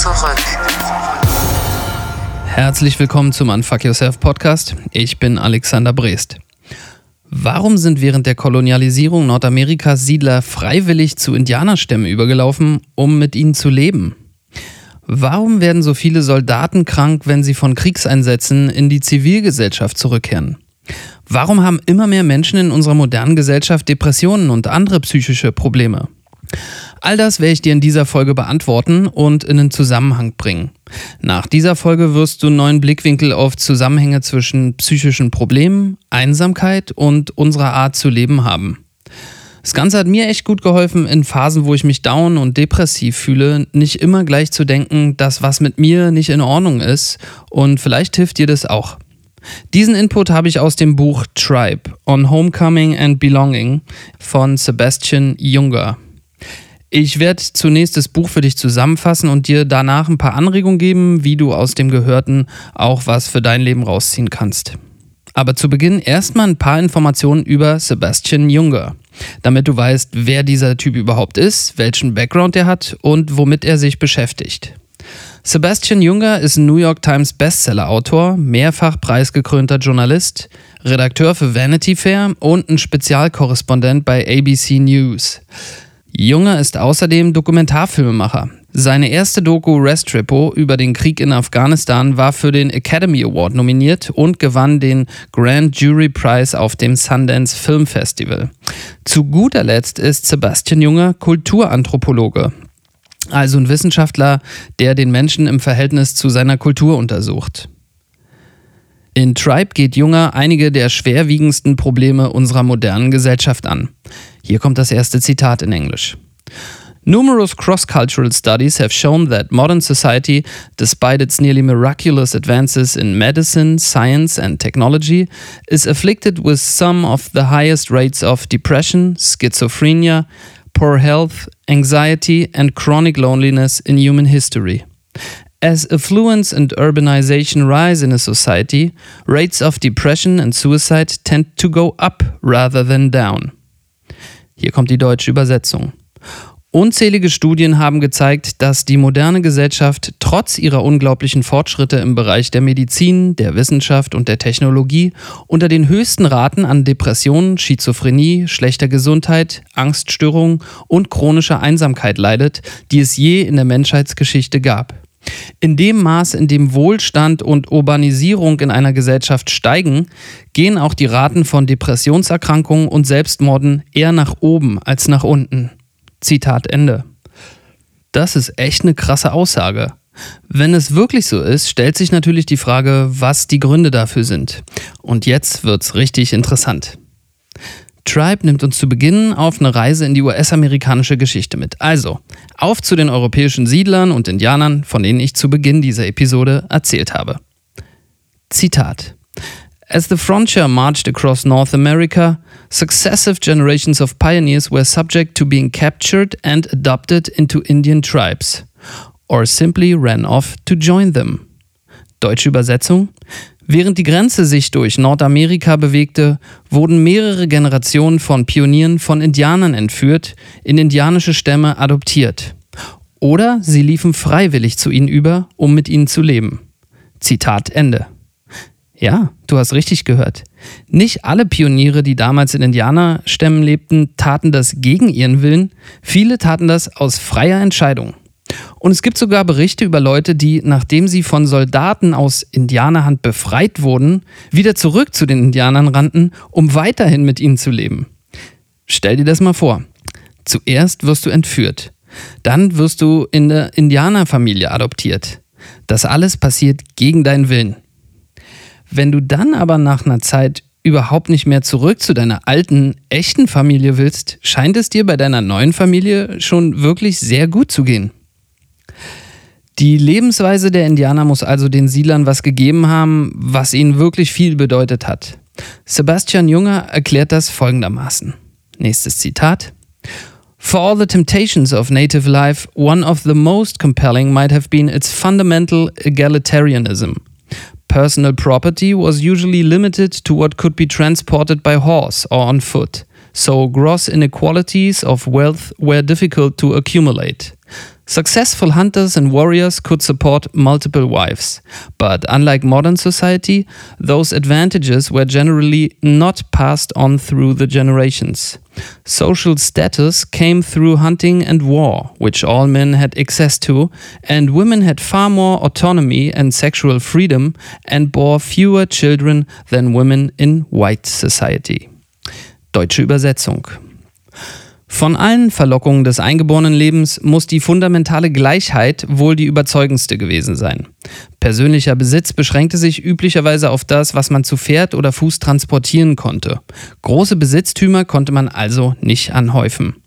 zurück. Herzlich willkommen zum Unfuck Yourself Podcast. Ich bin Alexander Brest. Warum sind während der Kolonialisierung Nordamerikas Siedler freiwillig zu Indianerstämmen übergelaufen, um mit ihnen zu leben? Warum werden so viele Soldaten krank, wenn sie von Kriegseinsätzen in die Zivilgesellschaft zurückkehren? Warum haben immer mehr Menschen in unserer modernen Gesellschaft Depressionen und andere psychische Probleme? All das werde ich dir in dieser Folge beantworten und in einen Zusammenhang bringen. Nach dieser Folge wirst du einen neuen Blickwinkel auf Zusammenhänge zwischen psychischen Problemen, Einsamkeit und unserer Art zu leben haben. Das Ganze hat mir echt gut geholfen, in Phasen, wo ich mich down und depressiv fühle, nicht immer gleich zu denken, dass was mit mir nicht in Ordnung ist und vielleicht hilft dir das auch. Diesen Input habe ich aus dem Buch Tribe on Homecoming and Belonging von Sebastian Junger. Ich werde zunächst das Buch für dich zusammenfassen und dir danach ein paar Anregungen geben, wie du aus dem Gehörten auch was für dein Leben rausziehen kannst. Aber zu Beginn erstmal ein paar Informationen über Sebastian Junger, damit du weißt, wer dieser Typ überhaupt ist, welchen Background er hat und womit er sich beschäftigt. Sebastian Junger ist ein New York Times Bestseller-Autor, mehrfach preisgekrönter Journalist, Redakteur für Vanity Fair und ein Spezialkorrespondent bei ABC News. Junger ist außerdem Dokumentarfilmemacher. Seine erste Doku Restripo über den Krieg in Afghanistan war für den Academy Award nominiert und gewann den Grand Jury Prize auf dem Sundance Film Festival. Zu guter Letzt ist Sebastian Junger Kulturanthropologe, also ein Wissenschaftler, der den Menschen im Verhältnis zu seiner Kultur untersucht. In Tribe geht Junger einige der schwerwiegendsten Probleme unserer modernen Gesellschaft an. Hier kommt das erste Zitat in Englisch. Numerous cross cultural studies have shown that modern society, despite its nearly miraculous advances in medicine, science, and technology, is afflicted with some of the highest rates of depression, schizophrenia, poor health, anxiety, and chronic loneliness in human history. As affluence and urbanization rise in a society, rates of depression and suicide tend to go up rather than down. Hier kommt die deutsche Übersetzung. Unzählige Studien haben gezeigt, dass die moderne Gesellschaft trotz ihrer unglaublichen Fortschritte im Bereich der Medizin, der Wissenschaft und der Technologie unter den höchsten Raten an Depressionen, Schizophrenie, schlechter Gesundheit, Angststörungen und chronischer Einsamkeit leidet, die es je in der Menschheitsgeschichte gab. In dem Maß, in dem Wohlstand und Urbanisierung in einer Gesellschaft steigen, gehen auch die Raten von Depressionserkrankungen und Selbstmorden eher nach oben als nach unten. Zitat Ende. Das ist echt eine krasse Aussage. Wenn es wirklich so ist, stellt sich natürlich die Frage, was die Gründe dafür sind. Und jetzt wird's richtig interessant. Tribe nimmt uns zu Beginn auf eine Reise in die US-amerikanische Geschichte mit. Also, auf zu den europäischen Siedlern und Indianern, von denen ich zu Beginn dieser Episode erzählt habe. Zitat. As the frontier marched across North America, successive generations of pioneers were subject to being captured and adopted into Indian tribes, or simply ran off to join them. Deutsche Übersetzung. Während die Grenze sich durch Nordamerika bewegte, wurden mehrere Generationen von Pionieren von Indianern entführt, in indianische Stämme adoptiert. Oder sie liefen freiwillig zu ihnen über, um mit ihnen zu leben. Zitat Ende. Ja, du hast richtig gehört. Nicht alle Pioniere, die damals in Indianerstämmen lebten, taten das gegen ihren Willen, viele taten das aus freier Entscheidung. Und es gibt sogar Berichte über Leute, die, nachdem sie von Soldaten aus Indianerhand befreit wurden, wieder zurück zu den Indianern rannten, um weiterhin mit ihnen zu leben. Stell dir das mal vor. Zuerst wirst du entführt. Dann wirst du in der Indianerfamilie adoptiert. Das alles passiert gegen deinen Willen. Wenn du dann aber nach einer Zeit überhaupt nicht mehr zurück zu deiner alten, echten Familie willst, scheint es dir bei deiner neuen Familie schon wirklich sehr gut zu gehen. Die Lebensweise der Indianer muss also den Siedlern was gegeben haben, was ihnen wirklich viel bedeutet hat. Sebastian Junger erklärt das folgendermaßen. Nächstes Zitat. For all the temptations of native life, one of the most compelling might have been its fundamental egalitarianism. Personal property was usually limited to what could be transported by horse or on foot. So gross inequalities of wealth were difficult to accumulate. Successful hunters and warriors could support multiple wives, but unlike modern society, those advantages were generally not passed on through the generations. Social status came through hunting and war, which all men had access to, and women had far more autonomy and sexual freedom and bore fewer children than women in white society. Deutsche Übersetzung. Von allen Verlockungen des eingeborenen Lebens muss die fundamentale Gleichheit wohl die überzeugendste gewesen sein. Persönlicher Besitz beschränkte sich üblicherweise auf das, was man zu Pferd oder Fuß transportieren konnte. Große Besitztümer konnte man also nicht anhäufen.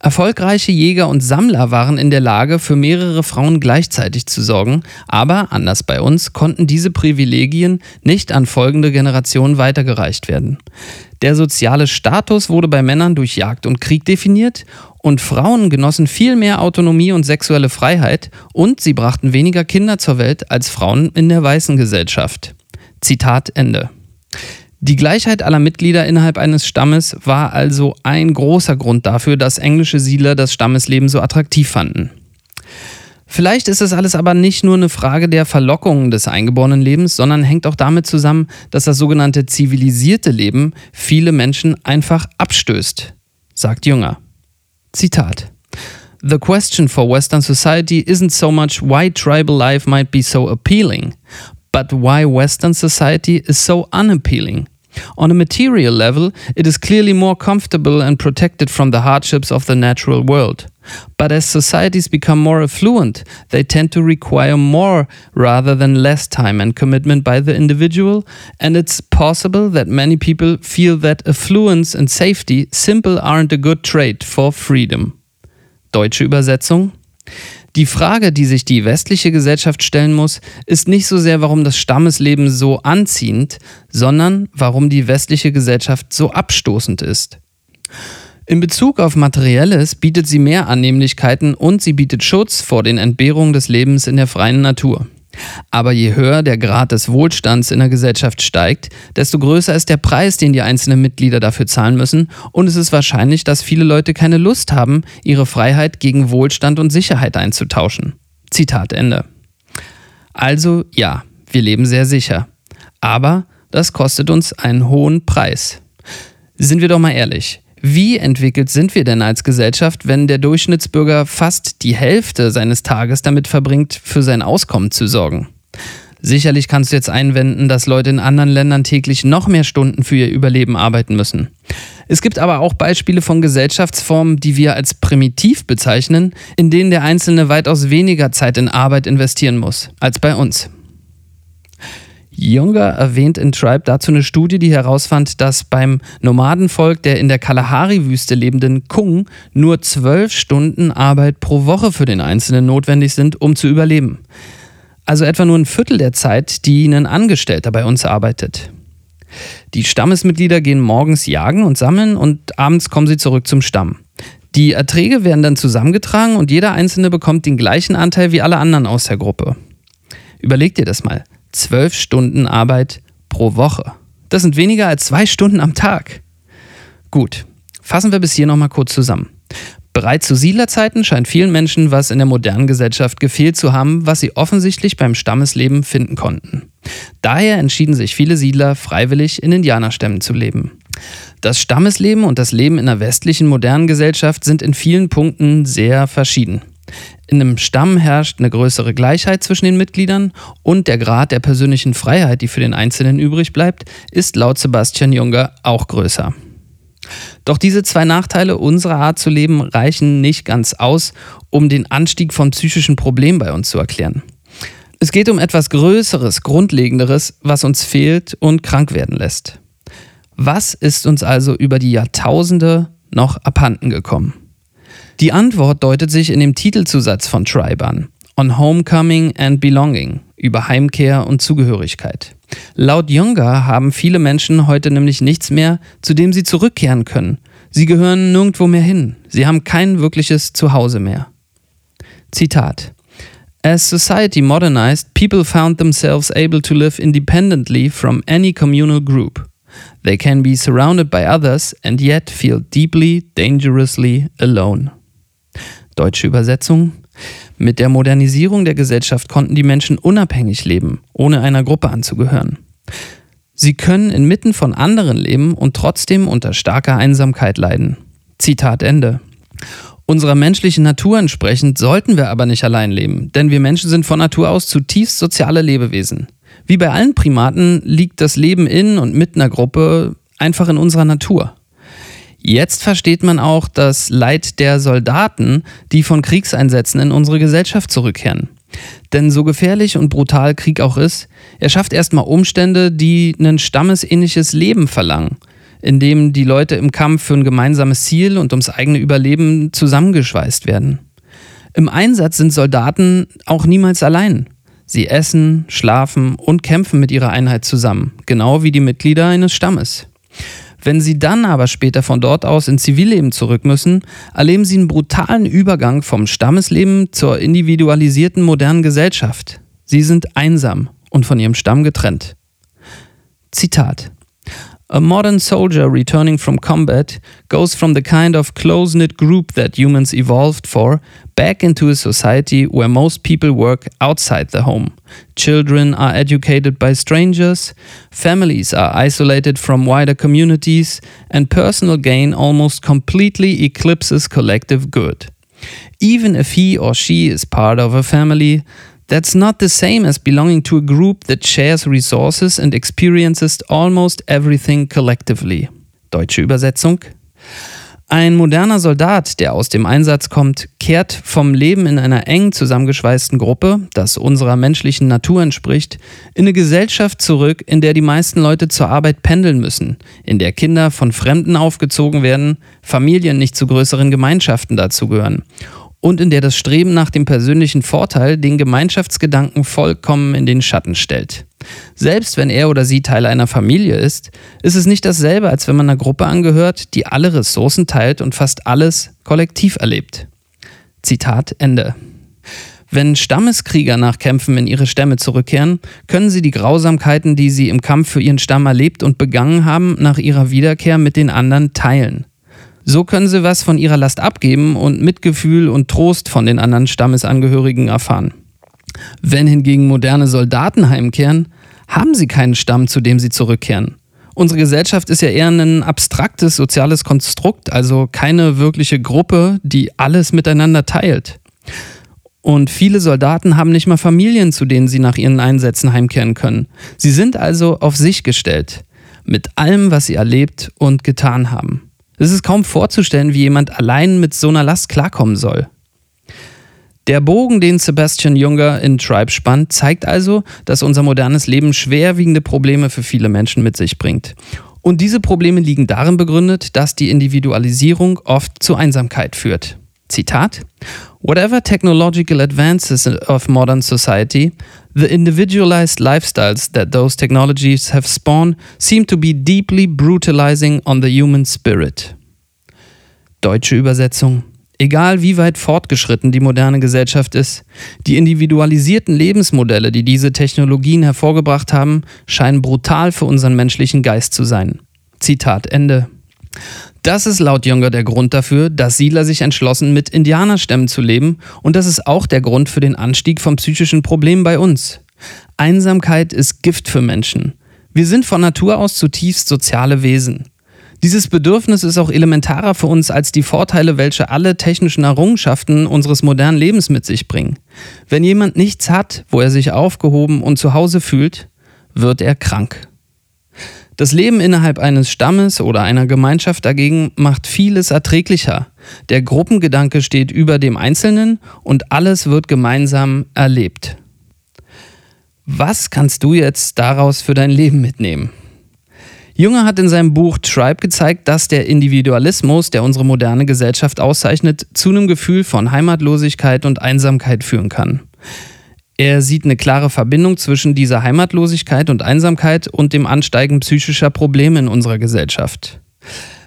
Erfolgreiche Jäger und Sammler waren in der Lage, für mehrere Frauen gleichzeitig zu sorgen, aber anders bei uns konnten diese Privilegien nicht an folgende Generationen weitergereicht werden. Der soziale Status wurde bei Männern durch Jagd und Krieg definiert und Frauen genossen viel mehr Autonomie und sexuelle Freiheit und sie brachten weniger Kinder zur Welt als Frauen in der weißen Gesellschaft. Zitat Ende. Die Gleichheit aller Mitglieder innerhalb eines Stammes war also ein großer Grund dafür, dass englische Siedler das Stammesleben so attraktiv fanden. Vielleicht ist es alles aber nicht nur eine Frage der Verlockungen des eingeborenen Lebens, sondern hängt auch damit zusammen, dass das sogenannte zivilisierte Leben viele Menschen einfach abstößt, sagt Jünger. Zitat. The question for Western society isn't so much why tribal life might be so appealing, but why Western society is so unappealing. On a material level, it is clearly more comfortable and protected from the hardships of the natural world. But as societies become more affluent, they tend to require more rather than less time and commitment by the individual, and it's possible that many people feel that affluence and safety simple aren't a good trait for freedom. Deutsche Übersetzung Die Frage, die sich die westliche Gesellschaft stellen muss, ist nicht so sehr, warum das Stammesleben so anziehend, sondern warum die westliche Gesellschaft so abstoßend ist. In Bezug auf Materielles bietet sie mehr Annehmlichkeiten und sie bietet Schutz vor den Entbehrungen des Lebens in der freien Natur. Aber je höher der Grad des Wohlstands in der Gesellschaft steigt, desto größer ist der Preis, den die einzelnen Mitglieder dafür zahlen müssen, und es ist wahrscheinlich, dass viele Leute keine Lust haben, ihre Freiheit gegen Wohlstand und Sicherheit einzutauschen. Zitat Ende. Also ja, wir leben sehr sicher. Aber das kostet uns einen hohen Preis. Sind wir doch mal ehrlich. Wie entwickelt sind wir denn als Gesellschaft, wenn der Durchschnittsbürger fast die Hälfte seines Tages damit verbringt, für sein Auskommen zu sorgen? Sicherlich kannst du jetzt einwenden, dass Leute in anderen Ländern täglich noch mehr Stunden für ihr Überleben arbeiten müssen. Es gibt aber auch Beispiele von Gesellschaftsformen, die wir als primitiv bezeichnen, in denen der Einzelne weitaus weniger Zeit in Arbeit investieren muss als bei uns. Younger erwähnt in Tribe dazu eine Studie, die herausfand, dass beim Nomadenvolk der in der Kalahari-Wüste lebenden Kung nur zwölf Stunden Arbeit pro Woche für den Einzelnen notwendig sind, um zu überleben. Also etwa nur ein Viertel der Zeit, die ein Angestellter bei uns arbeitet. Die Stammesmitglieder gehen morgens jagen und sammeln und abends kommen sie zurück zum Stamm. Die Erträge werden dann zusammengetragen und jeder Einzelne bekommt den gleichen Anteil wie alle anderen aus der Gruppe. Überleg dir das mal zwölf Stunden Arbeit pro Woche. Das sind weniger als zwei Stunden am Tag. Gut, fassen wir bis hier nochmal kurz zusammen. Bereits zu Siedlerzeiten scheint vielen Menschen was in der modernen Gesellschaft gefehlt zu haben, was sie offensichtlich beim Stammesleben finden konnten. Daher entschieden sich viele Siedler freiwillig in Indianerstämmen zu leben. Das Stammesleben und das Leben in der westlichen modernen Gesellschaft sind in vielen Punkten sehr verschieden. In einem Stamm herrscht eine größere Gleichheit zwischen den Mitgliedern und der Grad der persönlichen Freiheit, die für den Einzelnen übrig bleibt, ist laut Sebastian Junger auch größer. Doch diese zwei Nachteile unserer Art zu leben reichen nicht ganz aus, um den Anstieg von psychischen Problemen bei uns zu erklären. Es geht um etwas Größeres, Grundlegenderes, was uns fehlt und krank werden lässt. Was ist uns also über die Jahrtausende noch abhanden gekommen? Die Antwort deutet sich in dem Titelzusatz von Tribe an. On Homecoming and Belonging über Heimkehr und Zugehörigkeit. Laut Younger haben viele Menschen heute nämlich nichts mehr, zu dem sie zurückkehren können. Sie gehören nirgendwo mehr hin. Sie haben kein wirkliches Zuhause mehr. Zitat. As society modernized, people found themselves able to live independently from any communal group. They can be surrounded by others and yet feel deeply, dangerously alone. Deutsche Übersetzung. Mit der Modernisierung der Gesellschaft konnten die Menschen unabhängig leben, ohne einer Gruppe anzugehören. Sie können inmitten von anderen leben und trotzdem unter starker Einsamkeit leiden. Zitat Ende. Unserer menschlichen Natur entsprechend sollten wir aber nicht allein leben, denn wir Menschen sind von Natur aus zutiefst soziale Lebewesen. Wie bei allen Primaten liegt das Leben in und mit einer Gruppe einfach in unserer Natur. Jetzt versteht man auch das Leid der Soldaten, die von Kriegseinsätzen in unsere Gesellschaft zurückkehren. Denn so gefährlich und brutal Krieg auch ist, er schafft erstmal Umstände, die ein stammesähnliches Leben verlangen, in dem die Leute im Kampf für ein gemeinsames Ziel und ums eigene Überleben zusammengeschweißt werden. Im Einsatz sind Soldaten auch niemals allein. Sie essen, schlafen und kämpfen mit ihrer Einheit zusammen, genau wie die Mitglieder eines Stammes. Wenn sie dann aber später von dort aus ins Zivilleben zurück müssen, erleben sie einen brutalen Übergang vom Stammesleben zur individualisierten modernen Gesellschaft. Sie sind einsam und von ihrem Stamm getrennt. Zitat A modern soldier returning from combat goes from the kind of close knit group that humans evolved for back into a society where most people work outside the home. Children are educated by strangers, families are isolated from wider communities, and personal gain almost completely eclipses collective good. Even if he or she is part of a family, That's not the same as belonging to a group that shares resources and experiences almost everything collectively. Deutsche Übersetzung. Ein moderner Soldat, der aus dem Einsatz kommt, kehrt vom Leben in einer eng zusammengeschweißten Gruppe, das unserer menschlichen Natur entspricht, in eine Gesellschaft zurück, in der die meisten Leute zur Arbeit pendeln müssen, in der Kinder von Fremden aufgezogen werden, Familien nicht zu größeren Gemeinschaften dazugehören und in der das Streben nach dem persönlichen Vorteil den Gemeinschaftsgedanken vollkommen in den Schatten stellt. Selbst wenn er oder sie Teil einer Familie ist, ist es nicht dasselbe, als wenn man einer Gruppe angehört, die alle Ressourcen teilt und fast alles kollektiv erlebt. Zitat Ende. Wenn Stammeskrieger nach Kämpfen in ihre Stämme zurückkehren, können sie die Grausamkeiten, die sie im Kampf für ihren Stamm erlebt und begangen haben, nach ihrer Wiederkehr mit den anderen teilen. So können sie was von ihrer Last abgeben und Mitgefühl und Trost von den anderen Stammesangehörigen erfahren. Wenn hingegen moderne Soldaten heimkehren, haben sie keinen Stamm, zu dem sie zurückkehren. Unsere Gesellschaft ist ja eher ein abstraktes soziales Konstrukt, also keine wirkliche Gruppe, die alles miteinander teilt. Und viele Soldaten haben nicht mal Familien, zu denen sie nach ihren Einsätzen heimkehren können. Sie sind also auf sich gestellt, mit allem, was sie erlebt und getan haben. Es ist kaum vorzustellen, wie jemand allein mit so einer Last klarkommen soll. Der Bogen, den Sebastian Junger in Tribe spannt, zeigt also, dass unser modernes Leben schwerwiegende Probleme für viele Menschen mit sich bringt. Und diese Probleme liegen darin begründet, dass die Individualisierung oft zu Einsamkeit führt. Zitat: Whatever technological advances of modern society, the individualized lifestyles that those technologies have spawned seem to be deeply brutalizing on the human spirit. Deutsche Übersetzung. Egal wie weit fortgeschritten die moderne Gesellschaft ist, die individualisierten Lebensmodelle, die diese Technologien hervorgebracht haben, scheinen brutal für unseren menschlichen Geist zu sein. Zitat Ende. Das ist laut Younger der Grund dafür, dass Siedler sich entschlossen, mit Indianerstämmen zu leben und das ist auch der Grund für den Anstieg von psychischen Problemen bei uns. Einsamkeit ist Gift für Menschen. Wir sind von Natur aus zutiefst soziale Wesen. Dieses Bedürfnis ist auch elementarer für uns als die Vorteile, welche alle technischen Errungenschaften unseres modernen Lebens mit sich bringen. Wenn jemand nichts hat, wo er sich aufgehoben und zu Hause fühlt, wird er krank. Das Leben innerhalb eines Stammes oder einer Gemeinschaft dagegen macht vieles erträglicher. Der Gruppengedanke steht über dem Einzelnen und alles wird gemeinsam erlebt. Was kannst du jetzt daraus für dein Leben mitnehmen? Junge hat in seinem Buch Tribe gezeigt, dass der Individualismus, der unsere moderne Gesellschaft auszeichnet, zu einem Gefühl von Heimatlosigkeit und Einsamkeit führen kann. Er sieht eine klare Verbindung zwischen dieser Heimatlosigkeit und Einsamkeit und dem Ansteigen psychischer Probleme in unserer Gesellschaft.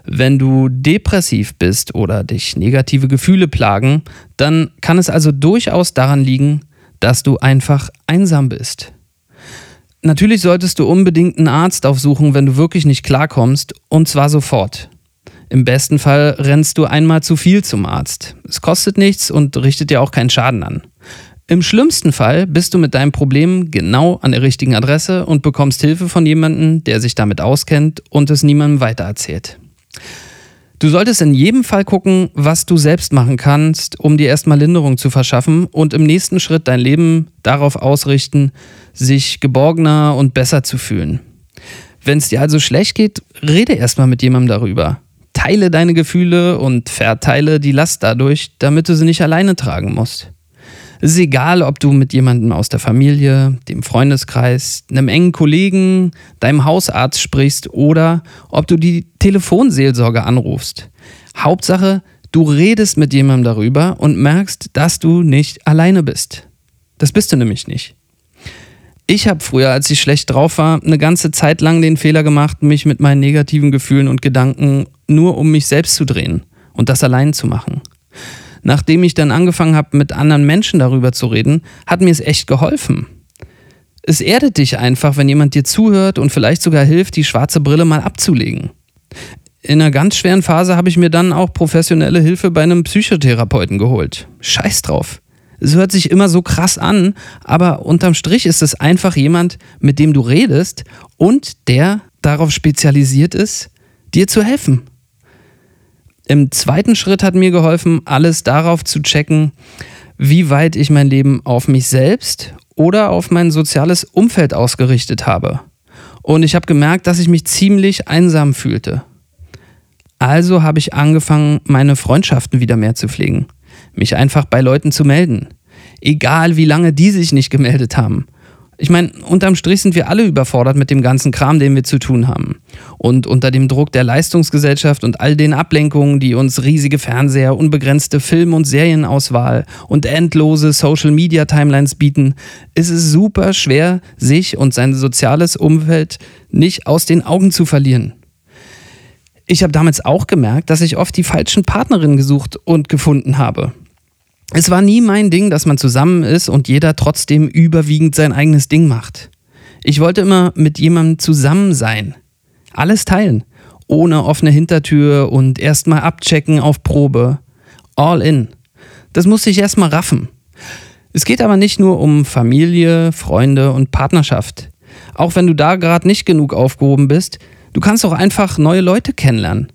Wenn du depressiv bist oder dich negative Gefühle plagen, dann kann es also durchaus daran liegen, dass du einfach einsam bist. Natürlich solltest du unbedingt einen Arzt aufsuchen, wenn du wirklich nicht klarkommst, und zwar sofort. Im besten Fall rennst du einmal zu viel zum Arzt. Es kostet nichts und richtet dir auch keinen Schaden an. Im schlimmsten Fall bist du mit deinem Problem genau an der richtigen Adresse und bekommst Hilfe von jemandem, der sich damit auskennt und es niemandem weitererzählt. Du solltest in jedem Fall gucken, was du selbst machen kannst, um dir erstmal Linderung zu verschaffen und im nächsten Schritt dein Leben darauf ausrichten, sich geborgener und besser zu fühlen. Wenn es dir also schlecht geht, rede erstmal mit jemandem darüber. Teile deine Gefühle und verteile die Last dadurch, damit du sie nicht alleine tragen musst. Es ist egal, ob du mit jemandem aus der Familie, dem Freundeskreis, einem engen Kollegen, deinem Hausarzt sprichst oder ob du die Telefonseelsorge anrufst. Hauptsache, du redest mit jemandem darüber und merkst, dass du nicht alleine bist. Das bist du nämlich nicht. Ich habe früher, als ich schlecht drauf war, eine ganze Zeit lang den Fehler gemacht, mich mit meinen negativen Gefühlen und Gedanken nur um mich selbst zu drehen und das allein zu machen. Nachdem ich dann angefangen habe, mit anderen Menschen darüber zu reden, hat mir es echt geholfen. Es erdet dich einfach, wenn jemand dir zuhört und vielleicht sogar hilft, die schwarze Brille mal abzulegen. In einer ganz schweren Phase habe ich mir dann auch professionelle Hilfe bei einem Psychotherapeuten geholt. Scheiß drauf. Es hört sich immer so krass an, aber unterm Strich ist es einfach jemand, mit dem du redest und der darauf spezialisiert ist, dir zu helfen. Im zweiten Schritt hat mir geholfen, alles darauf zu checken, wie weit ich mein Leben auf mich selbst oder auf mein soziales Umfeld ausgerichtet habe. Und ich habe gemerkt, dass ich mich ziemlich einsam fühlte. Also habe ich angefangen, meine Freundschaften wieder mehr zu pflegen mich einfach bei Leuten zu melden. Egal wie lange die sich nicht gemeldet haben. Ich meine, unterm Strich sind wir alle überfordert mit dem ganzen Kram, den wir zu tun haben. Und unter dem Druck der Leistungsgesellschaft und all den Ablenkungen, die uns riesige Fernseher, unbegrenzte Film- und Serienauswahl und endlose Social-Media-Timelines bieten, ist es super schwer, sich und sein soziales Umfeld nicht aus den Augen zu verlieren ich habe damals auch gemerkt, dass ich oft die falschen Partnerinnen gesucht und gefunden habe. Es war nie mein Ding, dass man zusammen ist und jeder trotzdem überwiegend sein eigenes Ding macht. Ich wollte immer mit jemandem zusammen sein. Alles teilen. Ohne offene Hintertür und erstmal abchecken auf Probe. All in. Das musste ich erstmal raffen. Es geht aber nicht nur um Familie, Freunde und Partnerschaft. Auch wenn du da gerade nicht genug aufgehoben bist, Du kannst auch einfach neue Leute kennenlernen.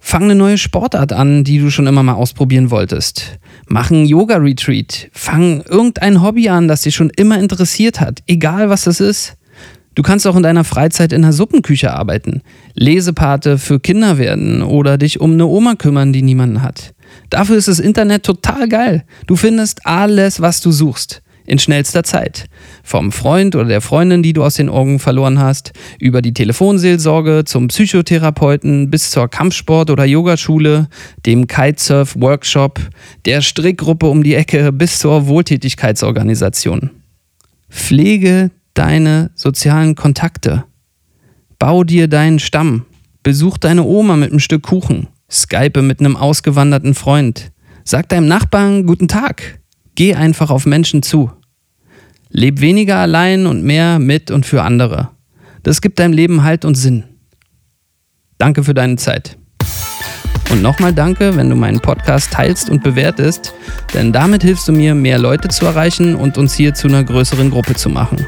Fang eine neue Sportart an, die du schon immer mal ausprobieren wolltest. Mach einen Yoga-Retreat. Fang irgendein Hobby an, das dich schon immer interessiert hat, egal was das ist. Du kannst auch in deiner Freizeit in der Suppenküche arbeiten, Lesepate für Kinder werden oder dich um eine Oma kümmern, die niemanden hat. Dafür ist das Internet total geil. Du findest alles, was du suchst in schnellster Zeit. Vom Freund oder der Freundin, die du aus den Augen verloren hast, über die Telefonseelsorge zum Psychotherapeuten bis zur Kampfsport- oder Yogaschule, dem Kitesurf-Workshop, der Strickgruppe um die Ecke bis zur Wohltätigkeitsorganisation. Pflege deine sozialen Kontakte. Bau dir deinen Stamm. Besuch deine Oma mit einem Stück Kuchen. Skype mit einem ausgewanderten Freund. Sag deinem Nachbarn guten Tag. Geh einfach auf Menschen zu. Leb weniger allein und mehr mit und für andere. Das gibt deinem Leben Halt und Sinn. Danke für deine Zeit. Und nochmal danke, wenn du meinen Podcast teilst und bewertest, denn damit hilfst du mir, mehr Leute zu erreichen und uns hier zu einer größeren Gruppe zu machen.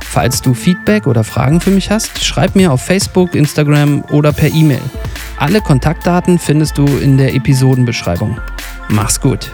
Falls du Feedback oder Fragen für mich hast, schreib mir auf Facebook, Instagram oder per E-Mail. Alle Kontaktdaten findest du in der Episodenbeschreibung. Mach's gut.